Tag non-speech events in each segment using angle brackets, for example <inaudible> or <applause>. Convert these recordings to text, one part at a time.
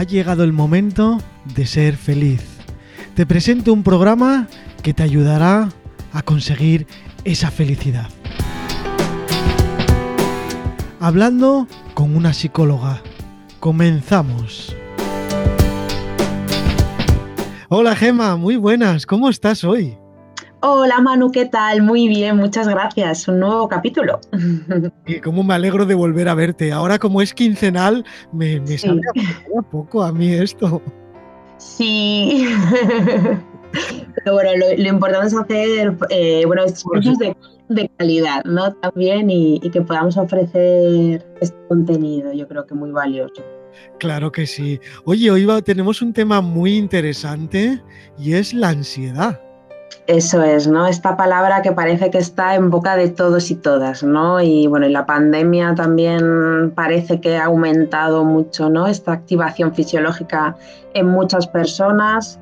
ha llegado el momento de ser feliz. Te presento un programa que te ayudará a conseguir esa felicidad. Hablando con una psicóloga. Comenzamos. Hola Gema, muy buenas, ¿cómo estás hoy? Hola Manu, ¿qué tal? Muy bien, muchas gracias. Un nuevo capítulo. <laughs> Y cómo me alegro de volver a verte. Ahora como es quincenal, me, me sabe a poco a mí esto. Sí. <laughs> Pero bueno, lo, importante es hacer eh, bueno, de, de, calidad, ¿no? También y, y que podamos ofrecer este contenido, yo creo que muy valioso. Claro que sí. Oye, hoy tenemos un tema muy interesante y es la ansiedad. Eso es, ¿no? Esta palabra que parece que está en boca de todos y todas, ¿no? Y bueno, y la pandemia también parece que ha aumentado mucho, ¿no? Esta activación fisiológica en muchas personas.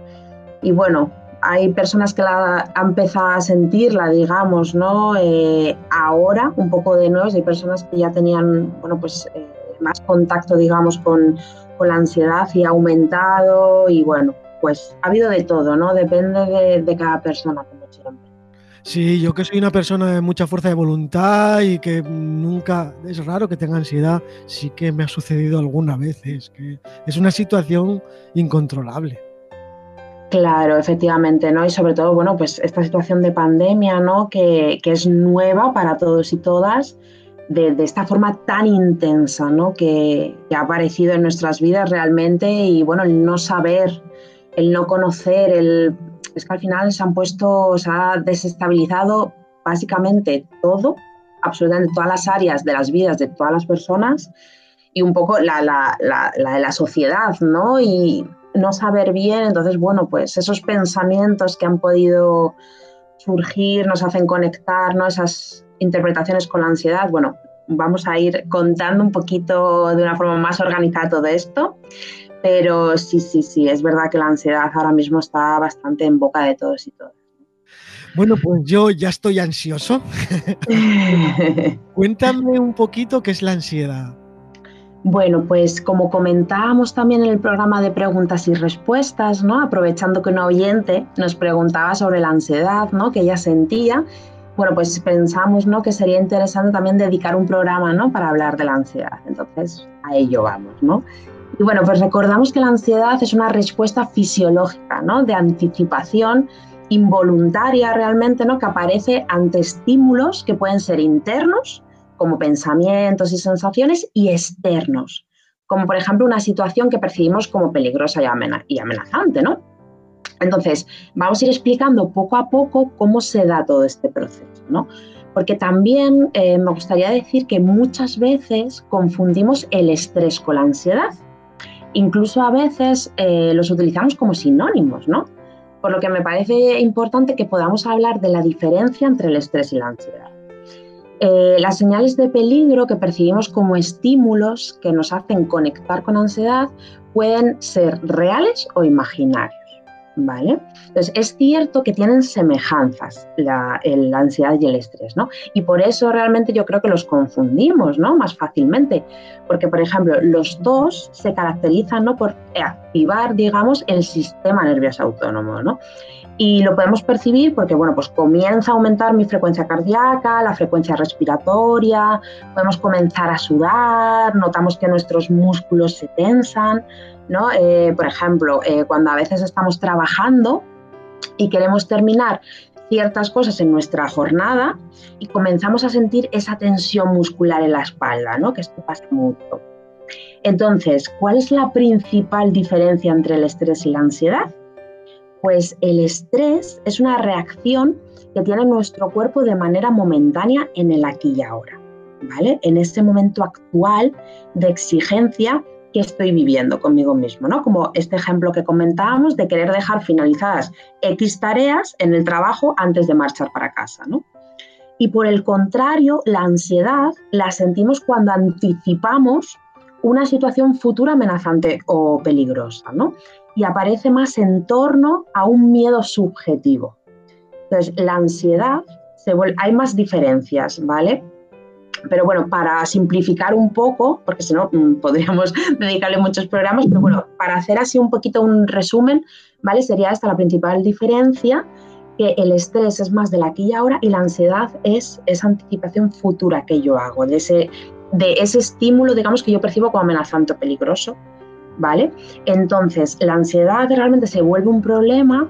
Y bueno, hay personas que la han empezado a sentirla, digamos, ¿no? Eh, ahora, un poco de nuevo, hay personas que ya tenían, bueno, pues eh, más contacto, digamos, con, con la ansiedad y ha aumentado y bueno, pues ha habido de todo, ¿no? Depende de, cada persona, como siempre. Sí, yo que soy una persona de mucha fuerza de voluntad y que nunca, es raro que tenga ansiedad, sí que me ha sucedido algunas veces, que es una situación incontrolable. Claro, efectivamente, ¿no? Y sobre todo, bueno, pues esta situación de pandemia, ¿no? Que, es nueva para todos y todas, de, esta forma tan intensa, ¿no? Que, que, ha aparecido en nuestras vidas realmente y, bueno, el no saber el no conocer, el, es que al final se han puesto, se ha desestabilizado básicamente todo, absolutamente todas las áreas de las vidas de todas las personas y un poco la, la, la, la, la sociedad, ¿no? Y no saber bien, entonces, bueno, pues esos pensamientos que han podido surgir nos hacen conectar, ¿no? Esas interpretaciones con la ansiedad, bueno, vamos a ir contando un poquito de una forma más organizada todo esto. Pero sí, sí, sí, es verdad que la ansiedad ahora mismo está bastante en boca de todos y todas. Bueno, pues yo ya estoy ansioso. <laughs> Cuéntame un poquito qué es la ansiedad. Bueno, pues como comentábamos también en el programa de preguntas y respuestas, ¿no? Aprovechando que un oyente nos preguntaba sobre la ansiedad, ¿no? Que ella sentía, bueno, pues pensamos, ¿no? Que sería interesante también dedicar un programa, ¿no? Para hablar de la ansiedad. Entonces, a ello vamos, ¿no? Y bueno, pues recordamos que la ansiedad es una respuesta fisiológica, ¿no? De anticipación involuntaria realmente, ¿no? Que aparece ante estímulos que pueden ser internos, como pensamientos y sensaciones, y externos, como por ejemplo una situación que percibimos como peligrosa y amenazante, ¿no? Entonces, vamos a ir explicando poco a poco cómo se da todo este proceso, ¿no? Porque también eh, me gustaría decir que muchas veces confundimos el estrés con la ansiedad incluso a veces eh, los utilizamos como sinónimos, ¿no? Por lo que me parece importante que podamos hablar de la diferencia entre el estrés y la ansiedad. Eh, las señales de peligro que percibimos como estímulos que nos hacen conectar con ansiedad pueden ser reales o imaginarios. ¿Vale? Entonces, es cierto que tienen semejanzas la, ansiedad y el estrés, ¿no? Y por eso realmente yo creo que los confundimos, ¿no? Más fácilmente, porque, por ejemplo, los dos se caracterizan, ¿no? Por activar, digamos, el sistema nervioso autónomo, ¿no? Y lo podemos percibir porque, bueno, pues comienza a aumentar mi frecuencia cardíaca, la frecuencia respiratoria, podemos comenzar a sudar, notamos que nuestros músculos se tensan, ¿no? Eh, por ejemplo, eh, cuando a veces estamos trabajando y queremos terminar ciertas cosas en nuestra jornada y comenzamos a sentir esa tensión muscular en la espalda, ¿no? que esto pasa mucho. Entonces, ¿cuál es la principal diferencia entre el estrés y la ansiedad? Pues el estrés es una reacción que tiene nuestro cuerpo de manera momentánea en el aquí y ahora, ¿vale? En ese momento actual de exigencia que estoy viviendo conmigo mismo, ¿no? Como este ejemplo que comentábamos de querer dejar finalizadas X tareas en el trabajo antes de marchar para casa, ¿no? Y por el contrario, la ansiedad la sentimos cuando anticipamos una situación futura amenazante o peligrosa, ¿no? Y aparece más en torno a un miedo subjetivo. Entonces, la ansiedad, hay más diferencias, ¿vale? pero bueno, para simplificar un poco, porque si no mm, podríamos <laughs> dedicarle muchos programas, pero bueno, para hacer así un poquito un resumen, ¿vale? Sería esta la principal diferencia, que el estrés es más de la aquí y ahora y la ansiedad es esa anticipación futura que yo hago, de ese, de ese estímulo, digamos, que yo percibo como amenazante o peligroso, ¿vale? Entonces, la ansiedad realmente se vuelve un problema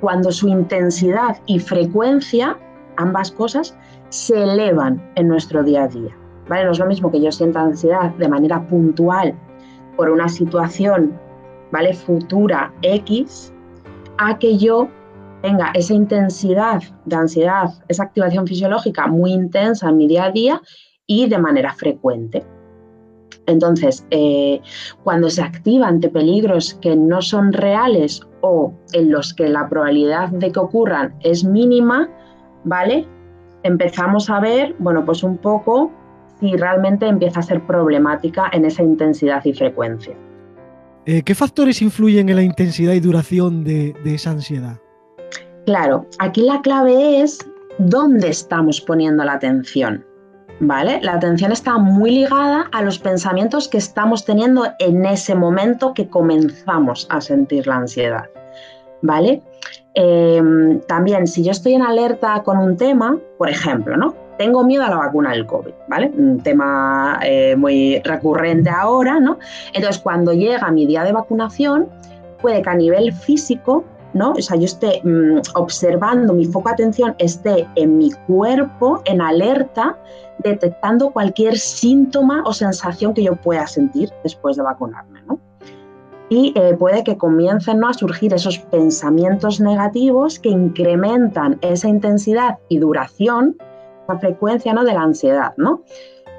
cuando su intensidad y frecuencia, ambas cosas, se elevan en nuestro día a día. ¿vale? No es lo mismo que yo sienta ansiedad de manera puntual por una situación ¿vale? futura X, a que yo tenga esa intensidad de ansiedad, esa activación fisiológica muy intensa en mi día a día y de manera frecuente. Entonces, eh, cuando se activa ante peligros que no son reales o en los que la probabilidad de que ocurran es mínima, ¿vale? empezamos a ver, bueno, pues un poco si realmente empieza a ser problemática en esa intensidad y frecuencia. Eh, ¿Qué factores influyen en la intensidad y duración de, de esa ansiedad? Claro, aquí la clave es dónde estamos poniendo la atención. ¿Vale? La atención está muy ligada a los pensamientos que estamos teniendo en ese momento que comenzamos a sentir la ansiedad. ¿Vale? Em, también, si yo estoy en alerta con un tema, por ejemplo, ¿no? Tengo miedo a la vacuna del COVID, ¿vale? Un tema eh, muy recurrente ahora, ¿no? Entonces, cuando llega mi día de vacunación, puede que a nivel físico, ¿no? O sea, yo esté mm, observando, mi foco de atención esté en mi cuerpo, en alerta, detectando cualquier síntoma o sensación que yo pueda sentir después de vacunarme, ¿no? y eh, puede que comiencen a surgir esos pensamientos negativos que incrementan esa intensidad y duración, la frecuencia ¿no? de la ansiedad. ¿no?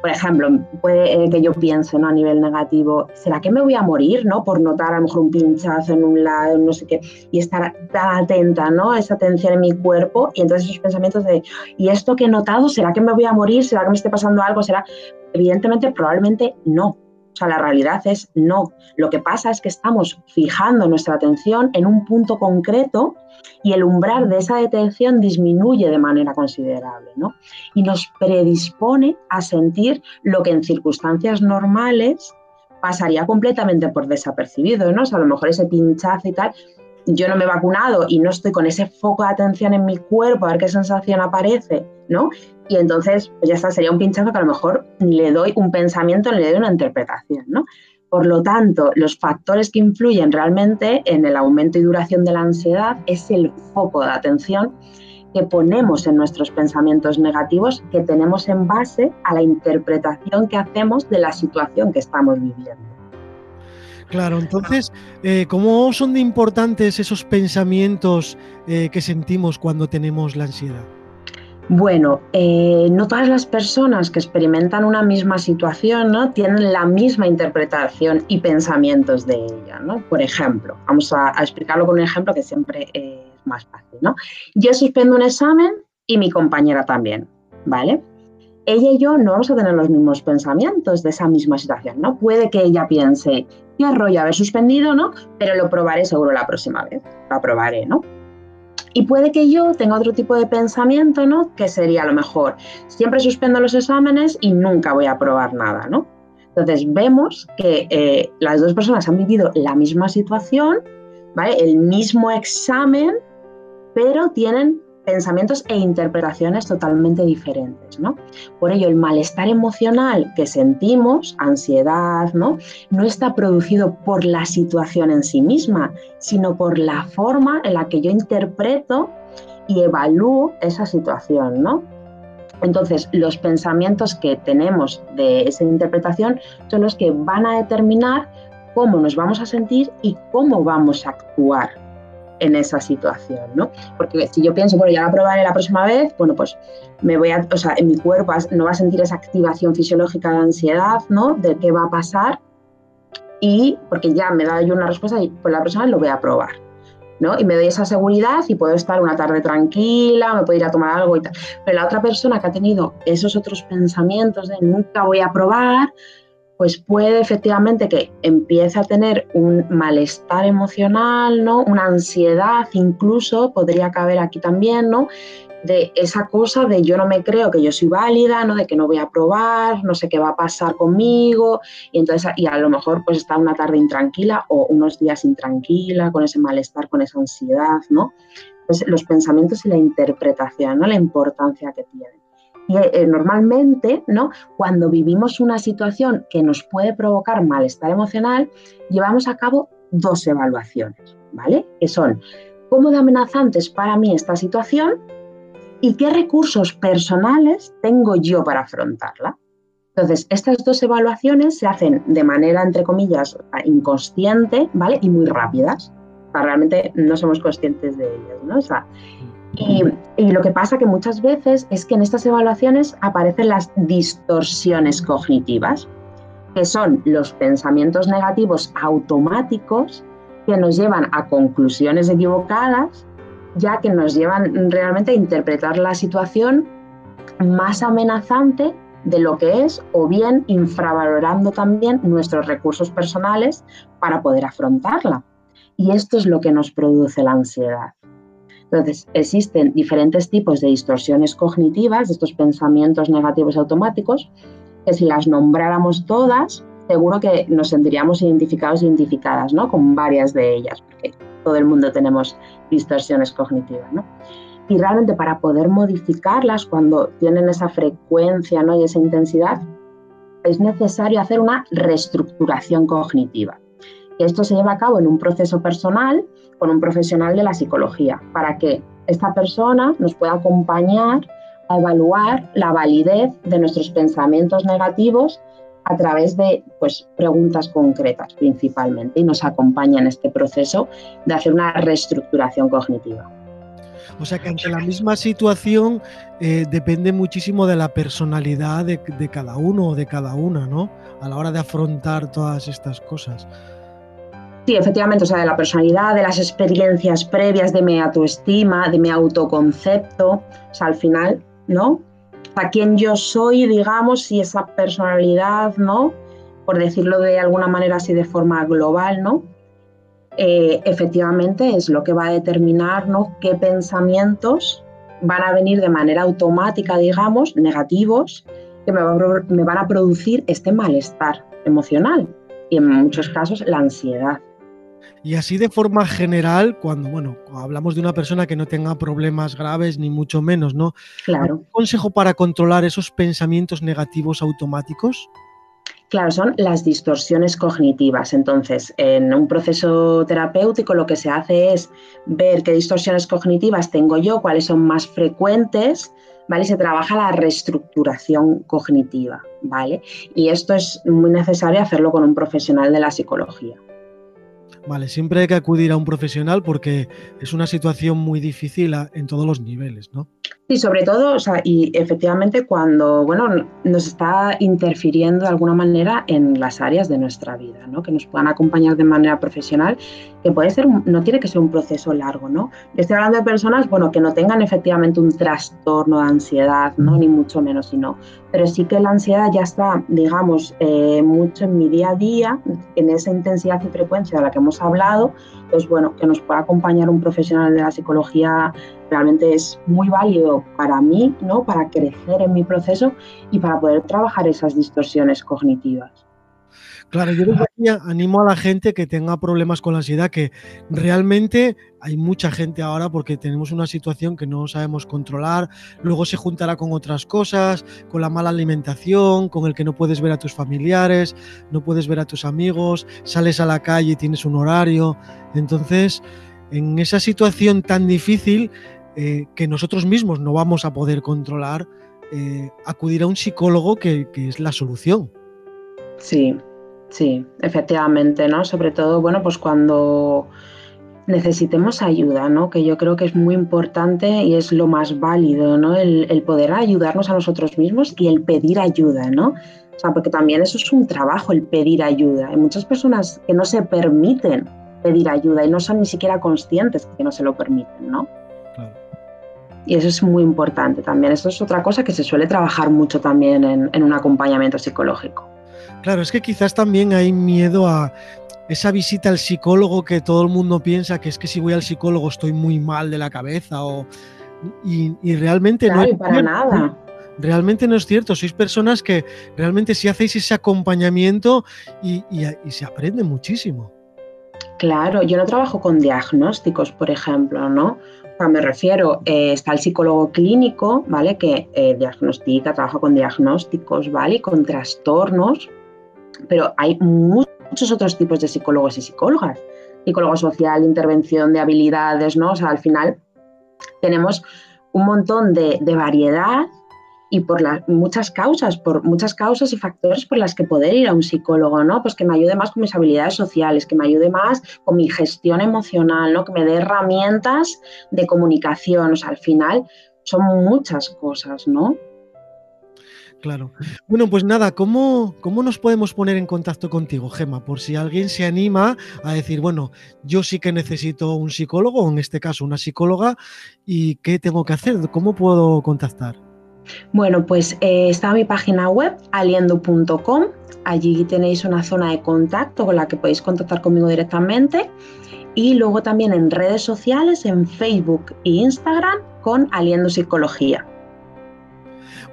Por ejemplo, puede eh, que yo piense ¿no? a nivel negativo, ¿será que me voy a morir ¿no? por notar a lo mejor un pinchazo en un lado, no sé qué, y estar tan atenta ¿no? a esa tensión en mi cuerpo? Y entonces esos pensamientos de, ¿y esto que he notado? ¿Será que me voy a morir? ¿Será que me esté pasando algo? ¿Será? Evidentemente, probablemente no o sea, la realidad es no. Lo que pasa es que estamos fijando nuestra atención en un punto concreto y el umbral de esa detención disminuye de manera considerable, ¿no? Y nos predispone a sentir lo que en circunstancias normales pasaría completamente por desapercibido, ¿no? O sea, a lo mejor ese pinchazo y tal, yo no me he vacunado y no estoy con ese foco de atención en mi cuerpo a ver qué sensación aparece, ¿no? Y entonces, pues ya está, sería un pinchazo que a lo mejor le doy un pensamiento, le doy una interpretación, ¿no? Por lo tanto, los factores que influyen realmente en el aumento y duración de la ansiedad es el foco de atención que ponemos en nuestros pensamientos negativos que tenemos en base a la interpretación que hacemos de la situación que estamos viviendo. Claro, entonces, eh, ¿cómo son importantes esos pensamientos eh, que sentimos cuando tenemos la ansiedad? Bueno, eh, no todas las personas que experimentan una misma situación ¿no? tienen la misma interpretación y pensamientos de ella. ¿no? Por ejemplo, vamos a, explicarlo con un ejemplo que siempre es más fácil. ¿no? Yo suspendo un examen y mi compañera también, ¿vale? Ella y yo no vamos a tener los mismos pensamientos de esa misma situación, ¿no? Puede que ella piense, qué rollo haber suspendido, ¿no? Pero lo probaré seguro la próxima vez, lo probaré, ¿no? Y puede que yo tenga otro tipo de pensamiento, ¿no? Que sería a lo mejor, siempre suspendo los exámenes y nunca voy a probar nada, ¿no? Entonces vemos que eh, las dos personas han vivido la misma situación, ¿vale? El mismo examen, pero tienen pensamientos e interpretaciones totalmente diferentes, ¿no? Por ello, el malestar emocional que sentimos, ansiedad, ¿no? No está producido por la situación en sí misma, sino por la forma en la que yo interpreto y evalúo esa situación, ¿no? Entonces, los pensamientos que tenemos de esa interpretación son los que van a determinar cómo nos vamos a sentir y cómo vamos a actuar en esa situación, ¿no? Porque si yo pienso, bueno, ya la probaré la próxima vez, bueno, pues me voy a, o sea, en mi cuerpo no va a sentir esa activación fisiológica de ansiedad, ¿no? De qué va a pasar y porque ya me da yo una respuesta y pues la próxima vez lo voy a probar, ¿no? Y me doy esa seguridad y puedo estar una tarde tranquila, me puedo ir a tomar algo y tal. Pero la otra persona que ha tenido esos otros pensamientos de nunca voy a probar, pues puede efectivamente que empiece a tener un malestar emocional, ¿no? Una ansiedad incluso, podría caber aquí también, ¿no? de esa cosa de yo no me creo que yo soy válida, ¿no? de que no voy a probar, no sé qué va a pasar conmigo, y entonces y a lo mejor pues está una tarde intranquila o unos días intranquila, con ese malestar, con esa ansiedad, ¿no? Pues los pensamientos y la interpretación, ¿no? La importancia que tienen. Eh, normalmente, ¿no? Cuando vivimos una situación que nos puede provocar malestar emocional, llevamos a cabo dos evaluaciones, ¿vale? Que son cómo de amenazante es para mí esta situación y qué recursos personales tengo yo para afrontarla. Entonces, estas dos evaluaciones se hacen de manera, entre comillas, inconsciente, ¿vale? Y muy rápidas. realmente no somos conscientes de ellas, ¿no? Y, lo que pasa que muchas veces es que en estas evaluaciones aparecen las distorsiones cognitivas, que son los pensamientos negativos automáticos que nos llevan a conclusiones equivocadas, ya que nos llevan realmente a interpretar la situación más amenazante de lo que es o bien infravalorando también nuestros recursos personales para poder afrontarla. Y esto es lo que nos produce la ansiedad. Entonces, existen diferentes tipos de distorsiones cognitivas, de estos pensamientos negativos automáticos, que si las nombráramos todas, seguro que nos sentiríamos identificados e identificadas ¿no? con varias de ellas, porque todo el mundo tenemos distorsiones cognitivas. ¿no? Y realmente para poder modificarlas cuando tienen esa frecuencia ¿no? y esa intensidad, es necesario hacer una reestructuración cognitiva. Esto se lleva a cabo en un proceso personal con un profesional de la psicología, para que esta persona nos pueda acompañar a evaluar la validez de nuestros pensamientos negativos a través de pues, preguntas concretas principalmente y nos acompaña en este proceso de hacer una reestructuración cognitiva. O sea que ante la misma situación eh, depende muchísimo de la personalidad de, de, cada uno o de cada una, ¿no? A la hora de afrontar todas estas cosas. Sí, efectivamente, o sea, de la personalidad, de las experiencias previas, de mi autoestima, de mi autoconcepto, o sea, al final, ¿no? a quién yo soy, digamos, y esa personalidad, ¿no? Por decirlo de alguna manera así de forma global, ¿no? Eh, efectivamente es lo que va a determinar, ¿no? Qué pensamientos van a venir de manera automática, digamos, negativos, que me, me van a producir este malestar emocional y en muchos casos la ansiedad. Y así de forma general, cuando bueno, hablamos de una persona que no tenga problemas graves ni mucho menos, ¿no? Claro. ¿Un consejo para controlar esos pensamientos negativos automáticos? Claro, son las distorsiones cognitivas. Entonces, en un proceso terapéutico lo que se hace es ver qué distorsiones cognitivas tengo yo, cuáles son más frecuentes, ¿vale? Y se trabaja la reestructuración cognitiva, ¿vale? Y esto es muy necesario hacerlo con un profesional de la psicología. Vale, siempre hay que acudir a un profesional porque es una situación muy difícil en todos los niveles, ¿no? Sí, sobre todo, o sea, y efectivamente cuando, bueno, nos está interfiriendo de alguna manera en las áreas de nuestra vida, ¿no? Que nos puedan acompañar de manera profesional, que puede ser, no tiene que ser un proceso largo, ¿no? Estoy hablando de personas, bueno, que no tengan efectivamente un trastorno de ansiedad, ¿no? Ni mucho menos, sino, pero sí que la ansiedad ya está, digamos, eh, mucho en mi día a día, en esa intensidad y frecuencia de la que hemos hablado, pues bueno, que nos pueda acompañar un profesional de la psicología realmente es muy válido para mí, ¿no? Para crecer en mi proceso y para poder trabajar esas distorsiones cognitivas. Claro, yo animo a la gente que tenga problemas con la ansiedad, que realmente hay mucha gente ahora porque tenemos una situación que no sabemos controlar, luego se juntará con otras cosas, con la mala alimentación, con el que no puedes ver a tus familiares, no puedes ver a tus amigos, sales a la calle y tienes un horario. Entonces, en esa situación tan difícil eh, que nosotros mismos no vamos a poder controlar, eh, acudir a un psicólogo que es la solución. Sí, Sí, efectivamente, ¿no? Sobre todo, bueno, pues cuando necesitemos ayuda, ¿no? Que yo creo que es muy importante y es lo más válido, ¿no? El, poder ayudarnos a nosotros mismos y el pedir ayuda, ¿no? O sea, porque también eso es un trabajo, el pedir ayuda. Hay muchas personas que no se permiten pedir ayuda y no son ni siquiera conscientes que no se lo permiten, ¿no? Y eso es muy importante también. Eso es otra cosa que se suele trabajar mucho también en un acompañamiento psicológico. Claro, es que quizás también hay miedo a esa visita al psicólogo que todo el mundo piensa que es que si voy al psicólogo estoy muy mal de la cabeza o y, realmente no es para nada. Realmente no es cierto, sois personas que realmente si hacéis ese acompañamiento y, se aprende muchísimo. Claro, yo no trabajo con diagnósticos, por ejemplo, ¿no? O me refiero, eh, está el psicólogo clínico, ¿vale? Que eh, diagnostica, trabaja con diagnósticos, ¿vale? Y con trastornos, pero hay muchos otros tipos de psicólogos y psicólogas. Psicólogo social, intervención de habilidades, ¿no? O sea, al final tenemos un montón de, variedad y por muchas causas, por muchas causas y factores por las que poder ir a un psicólogo, ¿no? Pues que me ayude más con mis habilidades sociales, que me ayude más con mi gestión emocional, ¿no? Que me dé herramientas de comunicación, o sea, al final son muchas cosas, ¿no? Claro. Bueno, pues nada, ¿cómo, ¿cómo nos podemos poner en contacto contigo, Gema? Por si alguien se anima a decir, bueno, yo sí que necesito un psicólogo, o en este caso una psicóloga, ¿y qué tengo que hacer? ¿Cómo puedo contactar? Bueno, pues eh, está mi página web, aliendo.com. Allí tenéis una zona de contacto con la que podéis contactar conmigo directamente. Y luego también en redes sociales, en Facebook e Instagram, con Aliendo Psicología.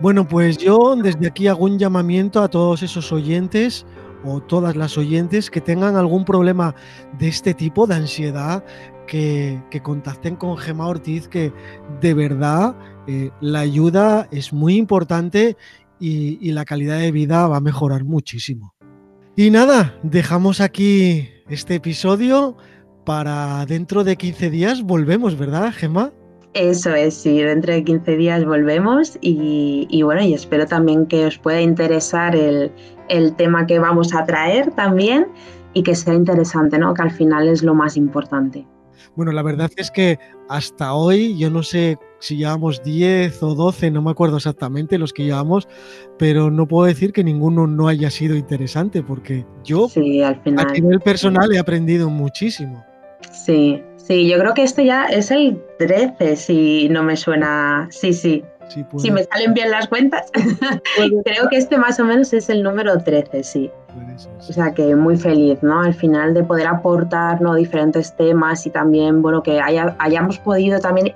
Bueno, pues yo desde aquí hago un llamamiento a todos esos oyentes o todas las oyentes que tengan algún problema de este tipo, de ansiedad, que, contacten con Gema Ortiz, que de verdad eh, la ayuda es muy importante y, y la calidad de vida va a mejorar muchísimo. Y nada, dejamos aquí este episodio para dentro de 15 días volvemos, ¿verdad, Gema? Eso es, sí, dentro de 15 días volvemos y, bueno, y espero también que os pueda interesar el, tema que vamos a traer también y que sea interesante, ¿no? Que al final es lo más importante. Bueno, la verdad es que hasta hoy, yo no sé si llevamos 10 o 12, no me acuerdo exactamente los que llevamos, pero no puedo decir que ninguno no haya sido interesante, porque yo al final. a nivel personal he aprendido muchísimo. Sí, Sí, yo creo que este ya es el 13, si no me suena. Sí, sí. si me salen bien las cuentas, <laughs> creo que este más o menos es el número 13, sí. O sea que muy feliz, ¿no? Al final de poder aportar ¿no? diferentes temas y también, bueno, que hayamos podido también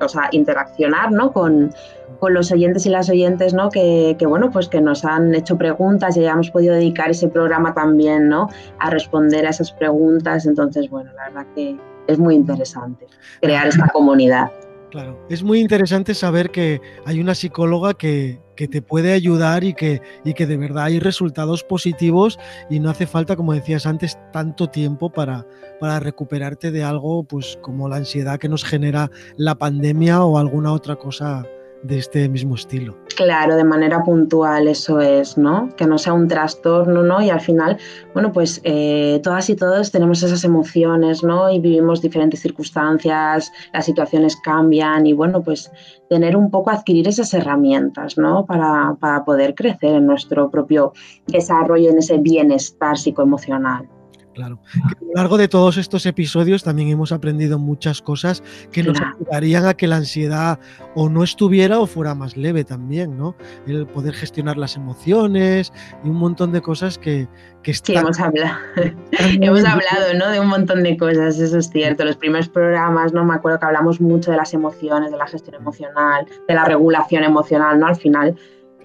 o sea, interaccionar, ¿no? Con, con, los oyentes y las oyentes, ¿no? Que, que, bueno, pues que nos han hecho preguntas y hayamos podido dedicar ese programa también, ¿no? A responder a esas preguntas. Entonces, bueno, la verdad que, es muy interesante crear esta comunidad. Claro, es muy interesante saber que hay una psicóloga que, te puede ayudar y que, y que de verdad hay resultados positivos y no hace falta, como decías antes, tanto tiempo para, para recuperarte de algo pues como la ansiedad que nos genera la pandemia o alguna otra cosa de este mismo estilo. Claro, de manera puntual, eso es, ¿no? Que no sea un trastorno, ¿no? Y al final, bueno, pues eh, todas y todos tenemos esas emociones, ¿no? Y vivimos diferentes circunstancias, las situaciones cambian y, bueno, pues tener un poco, adquirir esas herramientas, ¿no? Para, para poder crecer en nuestro propio desarrollo, en ese bienestar psicoemocional. Claro. a lo largo de todos estos episodios también hemos aprendido muchas cosas que nos ayudarían a que la ansiedad o no estuviera o fuera más leve también, ¿no? El poder gestionar las emociones y un montón de cosas que, que están... Sí, hemos hablado, <laughs> hemos hablado, ¿no? De un montón de cosas, eso es cierto. Los primeros programas, ¿no? Me acuerdo que hablamos mucho de las emociones, de la gestión emocional, de la regulación emocional, ¿no? Al final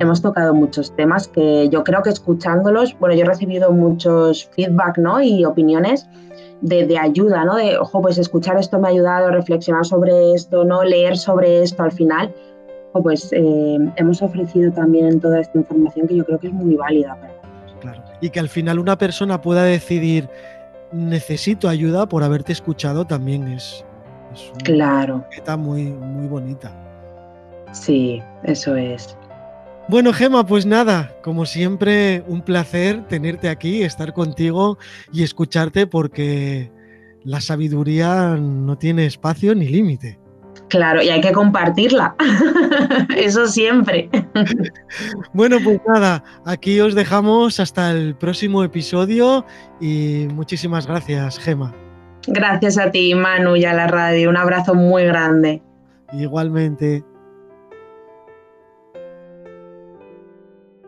hemos tocado muchos temas que yo creo que escuchándolos, bueno, yo he recibido muchos feedback ¿no? y opiniones de, ayuda, ¿no? De, ojo, pues escuchar esto me ha ayudado, reflexionar sobre esto, ¿no? Leer sobre esto al final. pues eh, hemos ofrecido también toda esta información que yo creo que es muy válida para Claro. Y que al final una persona pueda decidir necesito ayuda por haberte escuchado también es, es una claro. muy, muy bonita. Sí, eso es. Bueno, Gema, pues nada, como siempre, un placer tenerte aquí, estar contigo y escucharte porque la sabiduría no tiene espacio ni límite. Claro, y hay que compartirla. <laughs> Eso siempre. <laughs> bueno, pues nada, aquí os dejamos hasta el próximo episodio y muchísimas gracias, Gema. Gracias a ti, Manu, y a la radio. Un abrazo muy grande. Igualmente.